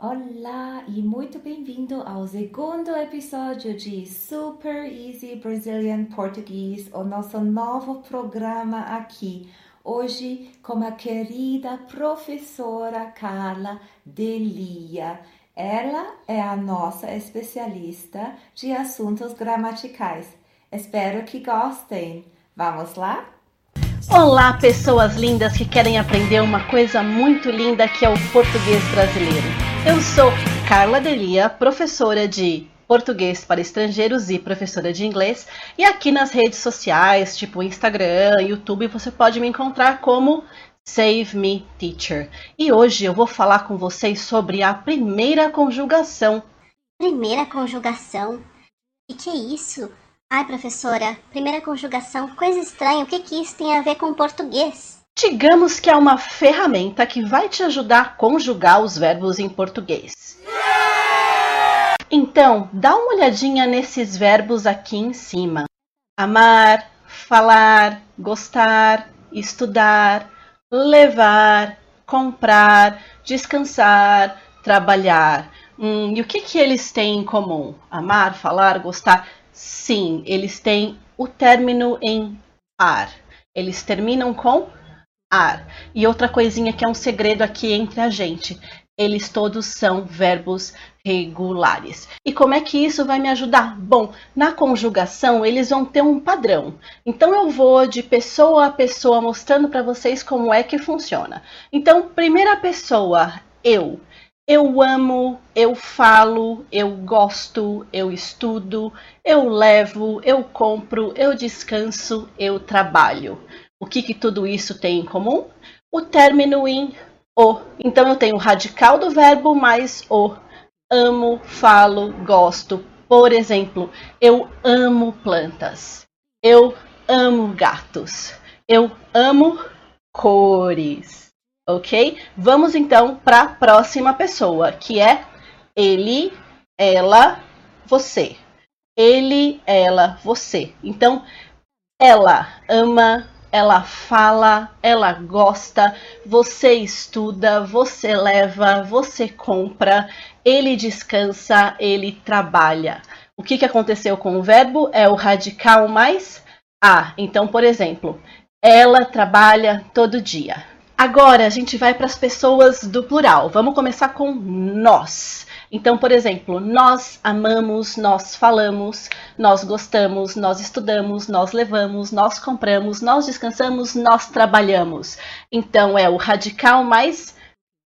Olá e muito bem-vindo ao segundo episódio de Super Easy Brazilian Português, o nosso novo programa aqui. Hoje com a querida professora Carla Delia. Ela é a nossa especialista de assuntos gramaticais. Espero que gostem. Vamos lá? Olá, pessoas lindas que querem aprender uma coisa muito linda que é o português brasileiro. Eu sou Carla Delia, professora de português para estrangeiros e professora de inglês. E aqui nas redes sociais, tipo Instagram, YouTube, você pode me encontrar como Save Me Teacher. E hoje eu vou falar com vocês sobre a primeira conjugação. Primeira conjugação? O que é isso? Ai, professora, primeira conjugação, coisa estranha. O que, que isso tem a ver com português? Digamos que é uma ferramenta que vai te ajudar a conjugar os verbos em português. Então, dá uma olhadinha nesses verbos aqui em cima: amar, falar, gostar, estudar, levar, comprar, descansar, trabalhar. Hum, e o que, que eles têm em comum? Amar, falar, gostar? Sim, eles têm o término em ar. Eles terminam com ar. E outra coisinha que é um segredo aqui entre a gente. Eles todos são verbos regulares. E como é que isso vai me ajudar? Bom, na conjugação eles vão ter um padrão. Então eu vou de pessoa a pessoa mostrando para vocês como é que funciona. Então, primeira pessoa, eu. Eu amo, eu falo, eu gosto, eu estudo, eu levo, eu compro, eu descanso, eu trabalho. O que, que tudo isso tem em comum? O término em o. Então eu tenho o radical do verbo mais o. Amo, falo, gosto. Por exemplo, eu amo plantas. Eu amo gatos. Eu amo cores. Ok? Vamos então para a próxima pessoa, que é ele, ela, você. Ele, ela, você. Então, ela ama ela fala, ela gosta, você estuda, você leva, você compra, ele descansa, ele trabalha. O que, que aconteceu com o verbo? É o radical mais a. Então, por exemplo, ela trabalha todo dia. Agora a gente vai para as pessoas do plural. Vamos começar com nós. Então, por exemplo, nós amamos, nós falamos, nós gostamos, nós estudamos, nós levamos, nós compramos, nós descansamos, nós trabalhamos. Então, é o radical mais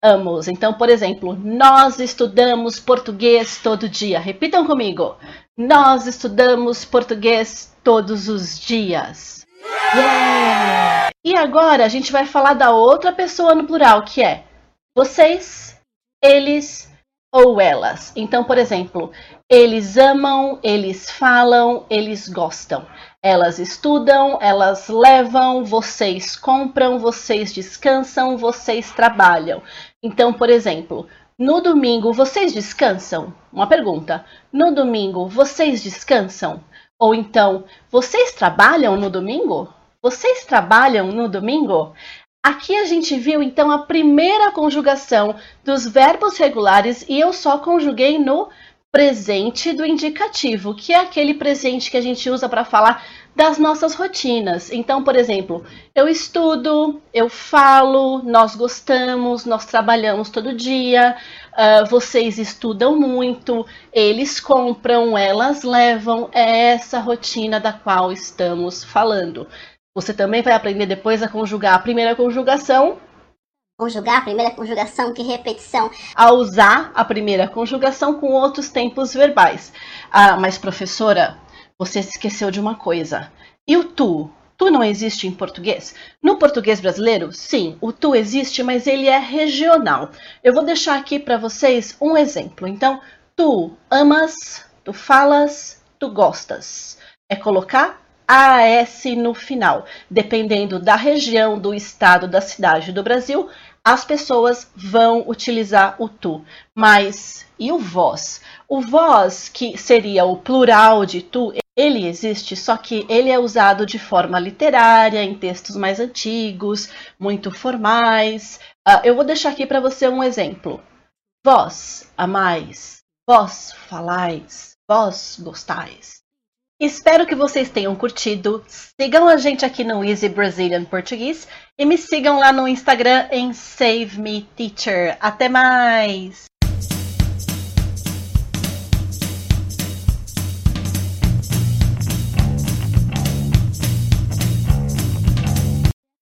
amos. Então, por exemplo, nós estudamos português todo dia. Repitam comigo. Nós estudamos português todos os dias. Yeah! E agora a gente vai falar da outra pessoa no plural, que é vocês, eles, ou elas. Então, por exemplo, eles amam, eles falam, eles gostam. Elas estudam, elas levam, vocês compram, vocês descansam, vocês trabalham. Então, por exemplo, no domingo vocês descansam? Uma pergunta. No domingo vocês descansam? Ou então, vocês trabalham no domingo? Vocês trabalham no domingo? Aqui a gente viu então a primeira conjugação dos verbos regulares e eu só conjuguei no presente do indicativo, que é aquele presente que a gente usa para falar das nossas rotinas. Então, por exemplo, eu estudo, eu falo, nós gostamos, nós trabalhamos todo dia, uh, vocês estudam muito, eles compram, elas levam, é essa rotina da qual estamos falando. Você também vai aprender depois a conjugar a primeira conjugação. Conjugar a primeira conjugação, que repetição. A usar a primeira conjugação com outros tempos verbais. Ah, mas professora, você se esqueceu de uma coisa. E o tu? Tu não existe em português? No português brasileiro, sim, o tu existe, mas ele é regional. Eu vou deixar aqui para vocês um exemplo. Então, tu amas, tu falas, tu gostas. É colocar AS no final. Dependendo da região, do estado, da cidade do Brasil, as pessoas vão utilizar o tu. Mas e o vós? O vós, que seria o plural de tu, ele existe, só que ele é usado de forma literária, em textos mais antigos, muito formais. Uh, eu vou deixar aqui para você um exemplo. Vós amais, vós falais, vós gostais. Espero que vocês tenham curtido. Sigam a gente aqui no Easy Brazilian Português e me sigam lá no Instagram em Save Me Teacher. Até mais!